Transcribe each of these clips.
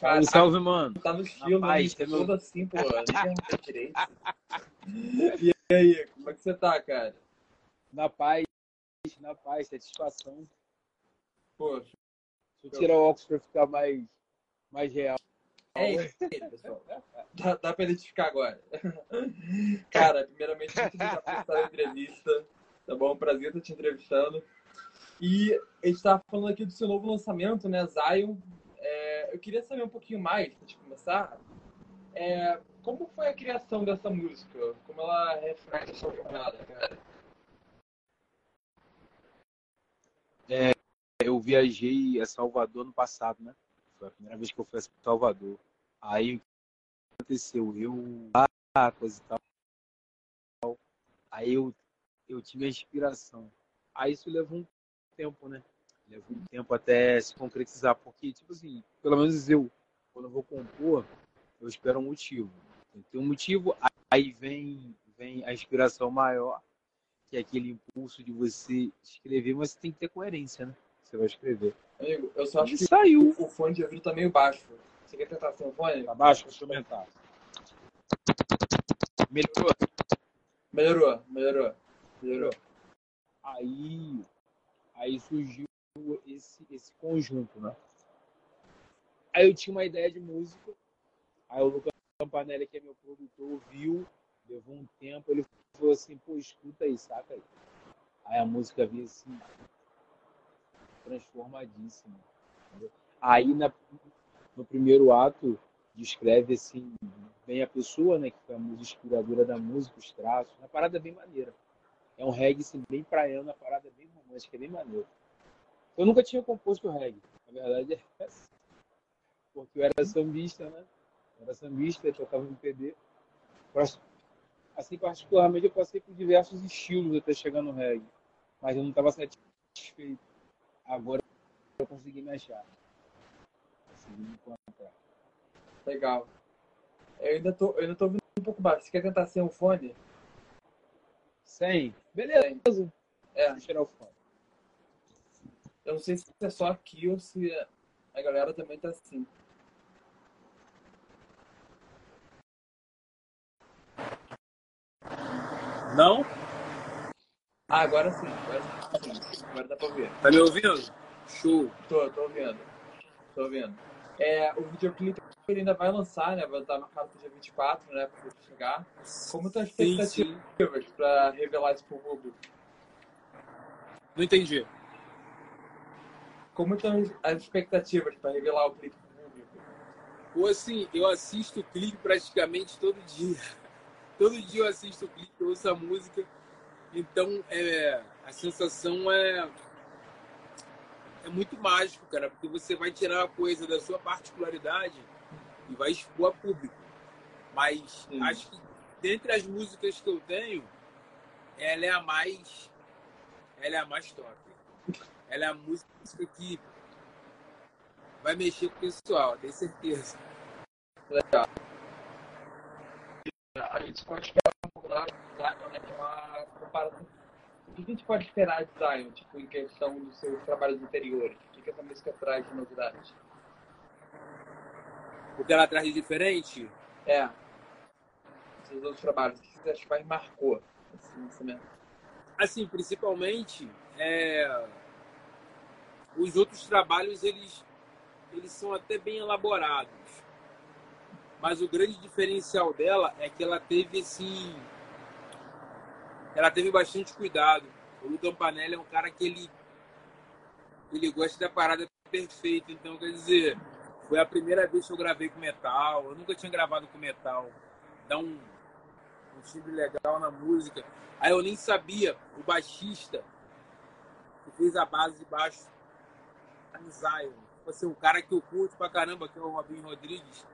Cara, salve, mano. Tá no estilo, Rapaz, Tudo assim, pô. E aí, como é que você tá, cara? Na paz, na paz, satisfação. Pô, Deixa eu tirar o óculos pra ficar mais, mais real. é isso aí, pessoal. Dá, dá pra identificar agora. Cara, primeiramente, muito obrigado por estar na entrevista. Tá bom? Prazer estar te entrevistando. E a gente tava falando aqui do seu novo lançamento, né? Zion. É, eu queria saber um pouquinho mais, antes de começar. É, como foi a criação dessa música? Como ela reflete a sua jornada, cara? Eu viajei a Salvador no passado, né? Foi a primeira vez que eu fui a Salvador. Aí o que aconteceu? Eu lá, coisa e tal. Aí eu, eu tive a inspiração. Aí isso levou um tempo, né? Levou um tempo até se concretizar, porque, tipo assim, pelo menos eu, quando eu vou compor, eu espero um motivo. Tem um motivo, aí vem, vem a inspiração maior, que é aquele impulso de você escrever, mas tem que ter coerência, né? Você vai escrever. Amigo, eu só acho E que saiu. o fone de ouvido tá meio baixo. Você quer tentar sem o fone? Tá baixo? Deixa eu aumentar. Melhorou? Melhorou, melhorou. Melhorou. Aí, aí surgiu esse, esse conjunto, né? Aí eu tinha uma ideia de música, aí o Lucas Campanelli, que é meu produtor, viu, levou um tempo, ele falou assim, pô, escuta aí, saca aí. Aí a música vinha assim, transformadíssima. entendeu? Aí na, no primeiro ato, descreve assim, bem a pessoa, né, que foi a música inspiradora da música, os traços, uma parada bem maneira. É um reggae assim, bem praiano, a parada bem romântica, bem maneiro. Eu nunca tinha composto reggae, na verdade é essa. Porque eu era sambista, né? Eu era sambista, eu tocava no PD. Assim, particularmente, eu passei por diversos estilos até chegar no reggae. Mas eu não estava satisfeito. Agora eu consegui me achar. Consegui me encontrar. Legal. Eu ainda tô, eu ainda tô ouvindo um pouco baixo. Você quer tentar sem o fone? Sem? Beleza. É, Deixa eu tirar o fone. Eu não sei se é só aqui ou se a galera também tá assim. Não? Ah, agora sim. Agora sim. Agora dá pra ouvir. Tá me ouvindo? Show. Tô, tô ouvindo. Tô ouvindo. É, o videoclipe ele ainda vai lançar, né? Vai estar marcado pro dia 24, né? Pra chegar. Como estão as expectativas pra revelar isso pro público? Não entendi. Como estão as expectativas pra revelar o clipe pro público? Ou assim, eu assisto o clipe praticamente todo dia. Todo dia eu assisto o clipe, eu ouço a música. Então, é, a sensação é, é muito mágico, cara, porque você vai tirar uma coisa da sua particularidade e vai expor a público. Mas Sim. acho que dentre as músicas que eu tenho, ela é a mais ela é a mais top. Ela é a música que vai mexer com o pessoal, tenho certeza. Legal. A gente pode esperar um pouco da Zion, né? Que é uma comparação. O que a gente pode esperar de Zion, tipo, em questão dos seus trabalhos anteriores? O que, que essa música traz de novidade? O que ela traz de diferente? É. Seus outros trabalhos, o que você acha que mais marcou esse lançamento? Assim, principalmente, é, os outros trabalhos, eles, eles são até bem elaborados. Mas o grande diferencial dela é que ela teve, assim... Ela teve bastante cuidado. O Lu Campanelli é um cara que ele, ele gosta da parada perfeita. Então, quer dizer, foi a primeira vez que eu gravei com metal. Eu nunca tinha gravado com metal. Dá um, um timbre legal na música. Aí eu nem sabia, o baixista que fez a base de baixo no Zion. Tipo assim, um cara que eu curto pra caramba, que é o Robinho Rodrigues.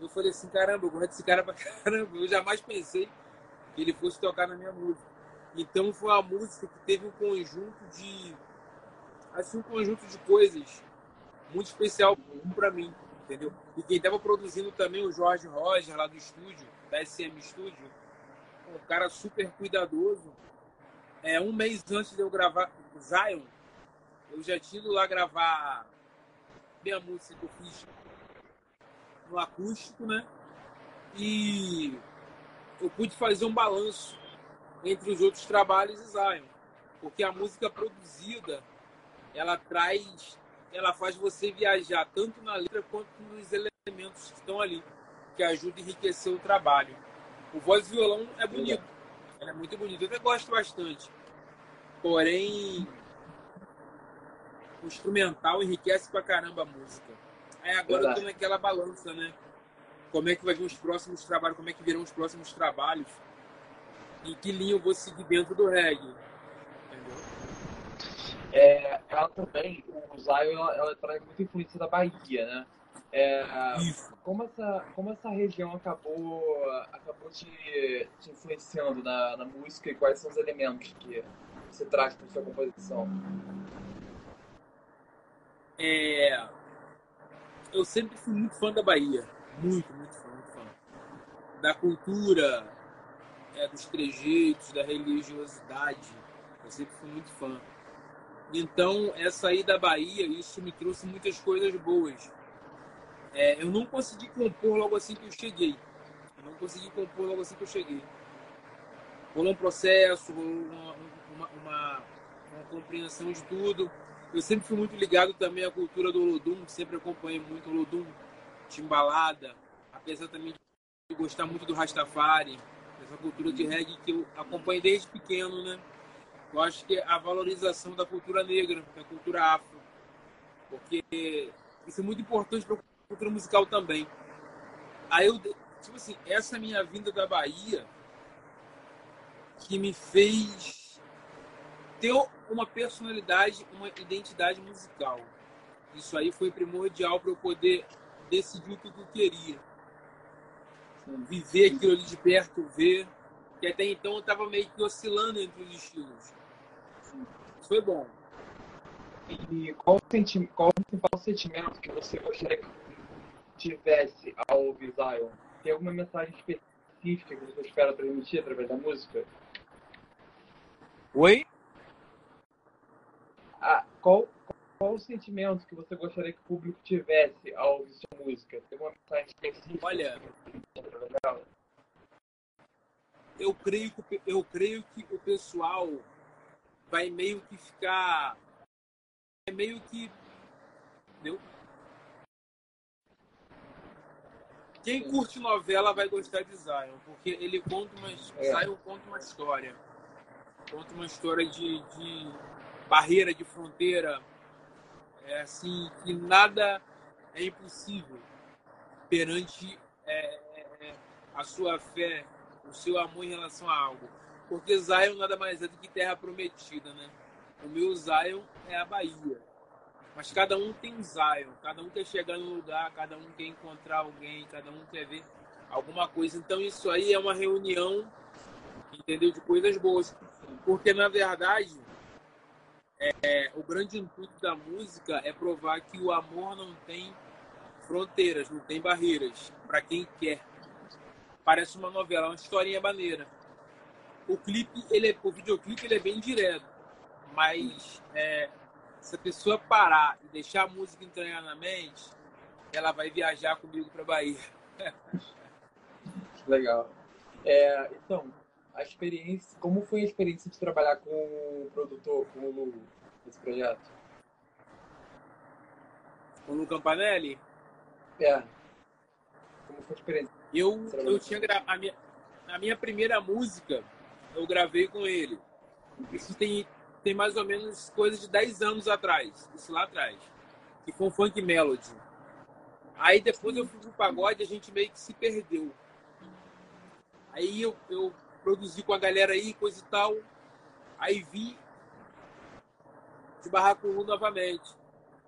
Eu falei assim, caramba, eu gosto desse cara pra caramba. Eu jamais pensei que ele fosse tocar na minha música. Então foi uma música que teve um conjunto de. Assim, um conjunto de coisas muito especial pra mim, entendeu? E quem tava produzindo também o Jorge Roger lá do estúdio, da SM Studio, um cara super cuidadoso. É, um mês antes de eu gravar Zion, eu já tinha ido lá gravar minha música que eu fiz no acústico, né? E eu pude fazer um balanço entre os outros trabalhos e Zion, porque a música produzida ela traz, ela faz você viajar tanto na letra quanto nos elementos que estão ali, que ajuda a enriquecer o trabalho. O voz e violão é bonito, ela é muito bonito, eu até gosto bastante. Porém, o instrumental enriquece pra caramba a música. Aí agora Verdade. eu tô naquela balança, né? Como é que vai vir os próximos trabalhos, como é que virão os próximos trabalhos, e que linha eu vou seguir dentro do reggae. Entendeu? É, ela também, o Zion, ela, ela traz muita influência da Bahia, né? É, como, essa, como essa região acabou, acabou te, te influenciando na, na música e quais são os elementos que você traz para sua composição? É, eu sempre fui muito fã da Bahia. Muito, muito fã, muito fã. Da cultura, é, dos trejeitos, da religiosidade. Eu sempre fui muito fã. Então, essa aí da Bahia, isso me trouxe muitas coisas boas. É, eu não consegui compor logo assim que eu cheguei. Eu não consegui compor logo assim que eu cheguei. Rolou um processo, rolou uma, uma, uma, uma compreensão de tudo. Eu sempre fui muito ligado também à cultura do Olodum, sempre acompanhei muito o Olodum, Timbalada, apesar também de gostar muito do Rastafari, essa cultura de reggae que eu acompanho desde pequeno, né? Eu acho que a valorização da cultura negra, da cultura afro, porque isso é muito importante para a cultura musical também. Aí eu, tipo assim, essa minha vinda da Bahia que me fez ter uma personalidade, uma identidade musical. Isso aí foi primordial para eu poder decidir o que eu queria. Viver aquilo ali de perto, ver. Que até então eu estava meio que oscilando entre os estilos. Isso foi bom. E qual o, senti qual o principal sentimento que você gostaria que tivesse ao ouvir Zion? Tem alguma mensagem específica que você espera transmitir através da música? Oi? Ah, qual, qual o sentimento que você gostaria que o público tivesse ao ouvir sua música? Tem uma mensagem específica? Olha, eu creio, que, eu creio que o pessoal vai meio que ficar. É meio que. Entendeu? Quem curte novela vai gostar de Zion, porque ele conta uma, é. Zion conta uma história. Conta uma história de, de barreira de fronteira, é assim, que nada é impossível perante é, é, é, a sua fé, o seu amor em relação a algo. Porque Zion nada mais é do que terra prometida, né? O meu Zion é a Bahia. Mas cada um tem Zion, cada um quer chegar no lugar, cada um quer encontrar alguém, cada um quer ver alguma coisa. Então isso aí é uma reunião, entendeu, de coisas boas. Porque na verdade é, o grande intuito da música é provar que o amor não tem fronteiras, não tem barreiras para quem quer. Parece uma novela, uma historinha maneira. O clipe, ele é, o videoclipe, ele é bem direto, mas é, se a pessoa parar e deixar a música entranhar na mente, ela vai viajar comigo para Bahia. Legal. É, então, a experiência, como foi a experiência de trabalhar com o produtor, com o Lu, nesse projeto? Com o Lu Campanelli? É. Como foi a experiência? Eu, eu tinha gra... a, minha, a minha primeira música, eu gravei com ele. Isso tem, tem mais ou menos coisa de 10 anos atrás, isso lá atrás. Que foi um funk melody. Aí depois eu fui pro pagode e a gente meio que se perdeu. Aí eu, eu produzir com a galera aí, coisa e tal. Aí vi de Barraco novamente.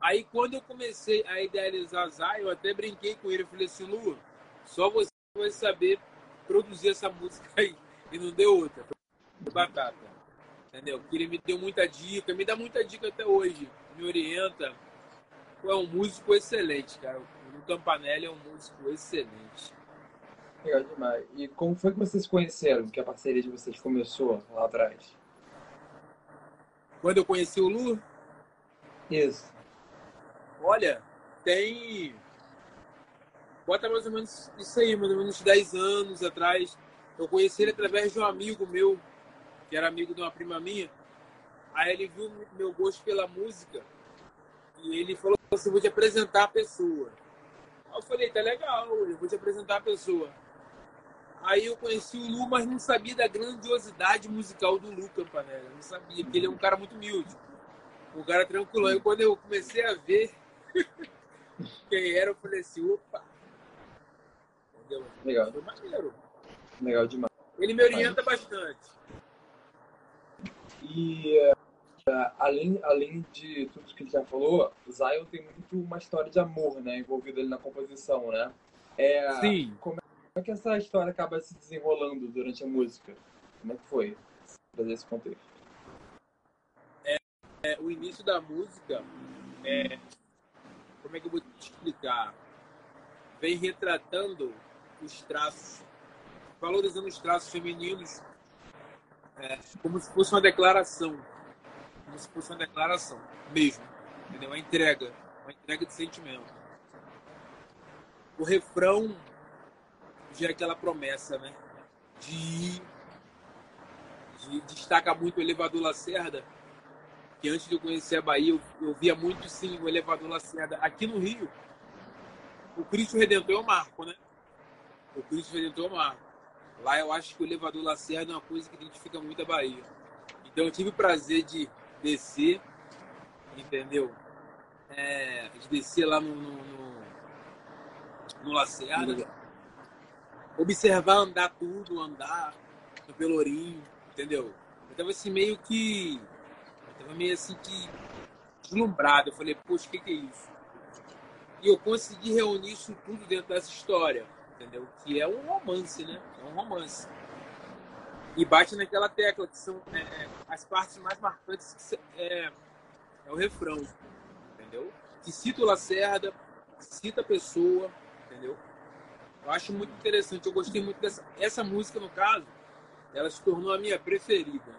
Aí quando eu comecei a idealizar Zay, eu até brinquei com ele. Eu falei assim, Lu, só você vai saber produzir essa música aí. E não deu outra. Batata. Entendeu? Porque ele me deu muita dica, me dá muita dica até hoje. Me orienta. É um músico excelente, cara. O Campanelli é um músico excelente. Legal demais. E como foi que vocês conheceram? Que a parceria de vocês começou lá atrás? Quando eu conheci o Lu? Isso. Olha, tem. Bota mais ou menos isso aí, mais ou menos 10 anos atrás. Eu conheci ele através de um amigo meu, que era amigo de uma prima minha. Aí ele viu meu gosto pela música e ele falou assim: vou te apresentar a pessoa. Aí eu falei: tá legal, eu vou te apresentar a pessoa. Aí eu conheci o Lu, mas não sabia da grandiosidade musical do Lu Campanella. Não sabia, porque ele é um cara muito humilde. Um cara tranquilo. Aí quando eu comecei a ver quem era, eu falei assim, opa. Entendeu? Legal. Foi maneiro. Legal demais. Ele me orienta bastante. E uh, além, além de tudo que ele já falou, o Zion tem muito uma história de amor, né? Envolvida ali na composição, né? É, Sim. Como é que essa história acaba se desenrolando durante a música? Como é que foi? Fazer esse contexto. É, é, o início da música, é, como é que eu vou te explicar? Vem retratando os traços, valorizando os traços femininos é, como se fosse uma declaração. Como se fosse uma declaração mesmo. Entendeu? Uma entrega. Uma entrega de sentimento. O refrão é aquela promessa, né? De, de destaca muito o elevador Lacerda, que antes de eu conhecer a Bahia, eu, eu via muito sim o elevador Lacerda. Aqui no Rio, o Cristo Redentor é o marco, né? O Cristo Redentor é o marco. Lá eu acho que o elevador Lacerda é uma coisa que identifica muito a Bahia. Então eu tive o prazer de descer, entendeu? É, de descer lá no, no, no, no Lacerda, observar andar tudo, andar no Pelourinho, entendeu? Eu tava assim meio que. Eu tava meio assim que deslumbrado. Eu falei, poxa, o que, que é isso? E eu consegui reunir isso tudo dentro dessa história entendeu? Que é um romance, né? É um romance. E bate naquela tecla que são é, as partes mais marcantes que é, é o refrão, entendeu? Que cita o Lacerda, cita a pessoa, entendeu? Eu acho muito interessante. Eu gostei muito dessa essa música no caso. Ela se tornou a minha preferida.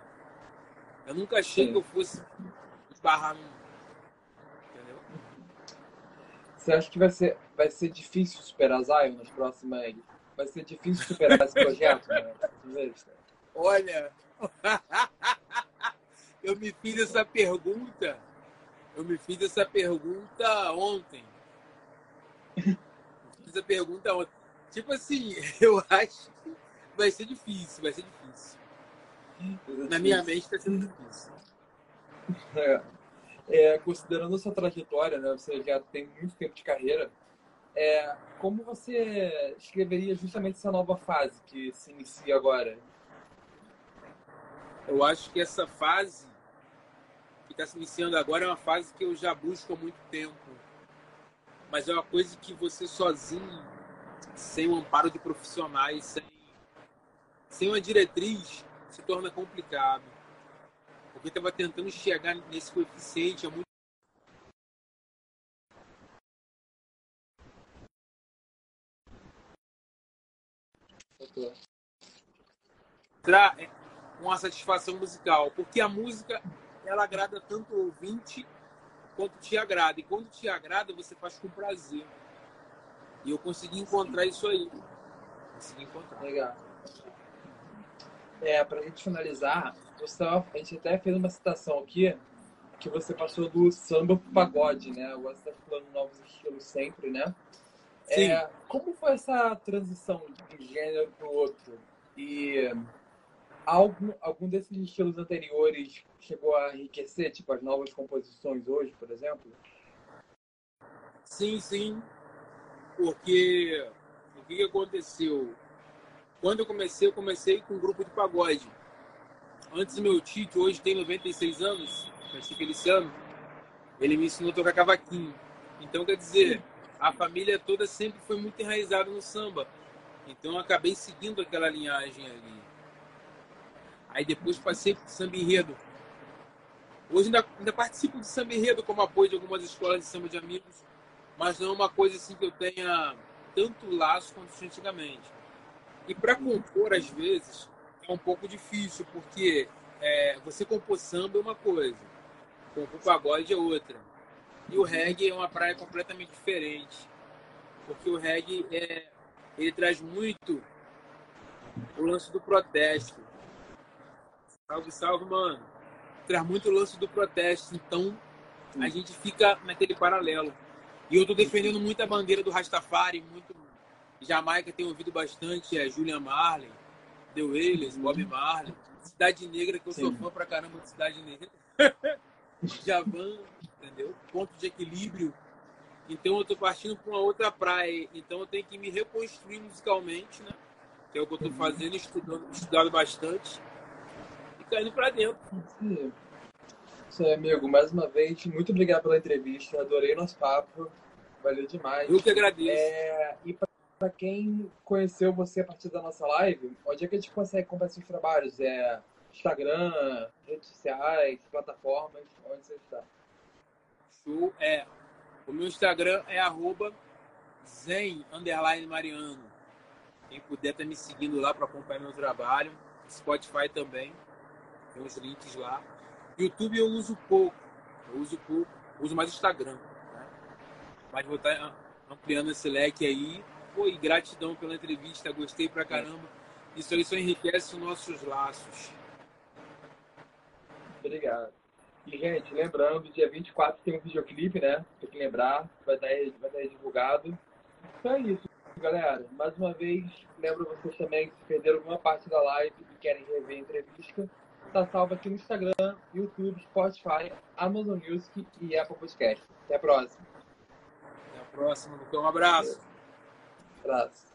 Eu nunca achei Sim. que eu fosse esbarrar num você acha que vai ser, vai ser difícil superar Zion nas próximas. Vai ser difícil superar esse projeto? Né? Olha, eu me fiz essa pergunta. Eu me fiz essa pergunta ontem. Fiz a pergunta ontem. Tipo assim, eu acho que vai ser difícil, vai ser difícil. Na minha mente está sendo difícil. É é, considerando a sua trajetória, né, você já tem muito tempo de carreira, é, como você escreveria justamente essa nova fase que se inicia agora? Eu acho que essa fase que está se iniciando agora é uma fase que eu já busco há muito tempo. Mas é uma coisa que você sozinho, sem o amparo de profissionais, sem, sem uma diretriz, se torna complicado porque estava tentando chegar nesse coeficiente há muito uma satisfação musical, porque a música ela agrada tanto o ouvinte quanto te agrada. E quando te agrada, você faz com prazer. E eu consegui encontrar isso aí. Consegui encontrar. Legal. É, pra gente finalizar, você, a gente até fez uma citação aqui que você passou do samba pro pagode, né? Agora você tá falando novos estilos sempre, né? Sim. É, como foi essa transição de um gênero para o outro? E algum, algum desses estilos anteriores chegou a enriquecer, tipo as novas composições hoje, por exemplo? Sim, sim. Porque o que aconteceu? Quando eu comecei, eu comecei com um grupo de pagode. Antes meu tio, que hoje tem 96 anos, nasci esse ano, ele me ensinou a tocar cavaquinho. Então, quer dizer, a família toda sempre foi muito enraizada no samba. Então, eu acabei seguindo aquela linhagem ali. Aí depois passei para o samba enredo. Hoje ainda, ainda participo do samba enredo como apoio de algumas escolas de samba de amigos, mas não é uma coisa assim que eu tenha tanto laço quanto antigamente. E para compor, às vezes, é um pouco difícil, porque é, você compor samba é uma coisa, compor pagode é outra. E o reggae é uma praia completamente diferente. Porque o reggae é, ele traz muito o lance do protesto. Salve, salve, mano. Traz muito o lance do protesto. Então, a gente fica naquele paralelo. E eu tô defendendo muito a bandeira do Rastafari, muito. Jamaica tem ouvido bastante, é Julian Marley, The Wailers, Bob Marley. Cidade Negra, que eu Sim. sou fã pra caramba de Cidade Negra. Javan, entendeu? Ponto de equilíbrio. Então eu tô partindo para uma outra praia. Então eu tenho que me reconstruir musicalmente, né? Que é o que eu tô fazendo, estudando, estudado bastante. E caindo para dentro. Sim. Isso aí, amigo. Mais uma vez, muito obrigado pela entrevista. Adorei nosso papo. Valeu demais. Eu que agradeço. É... E para quem conheceu você a partir da nossa live, onde é que a gente consegue comprar seus trabalhos? É Instagram, redes sociais, plataformas, onde você está? Show. É, o meu Instagram é arroba zen, mariano. Quem puder estar tá me seguindo lá para acompanhar meu trabalho. Spotify também. Tem os links lá. YouTube eu uso pouco. Eu uso pouco. uso mais Instagram. Né? Mas vou estar tá ampliando esse leque aí. Pô, e gratidão pela entrevista. Gostei pra caramba. Isso aí só enriquece os nossos laços. Obrigado. E, gente, lembrando, dia 24 tem um videoclipe, né? Tem que lembrar, vai estar, vai estar divulgado. Então é isso, galera. Mais uma vez, lembro vocês também que se perderam alguma parte da live e querem rever a entrevista, está salvo aqui no Instagram, YouTube, Spotify, Amazon Music e Apple Podcast. Até a próxima. Até a próxima, Um abraço. Um abraço.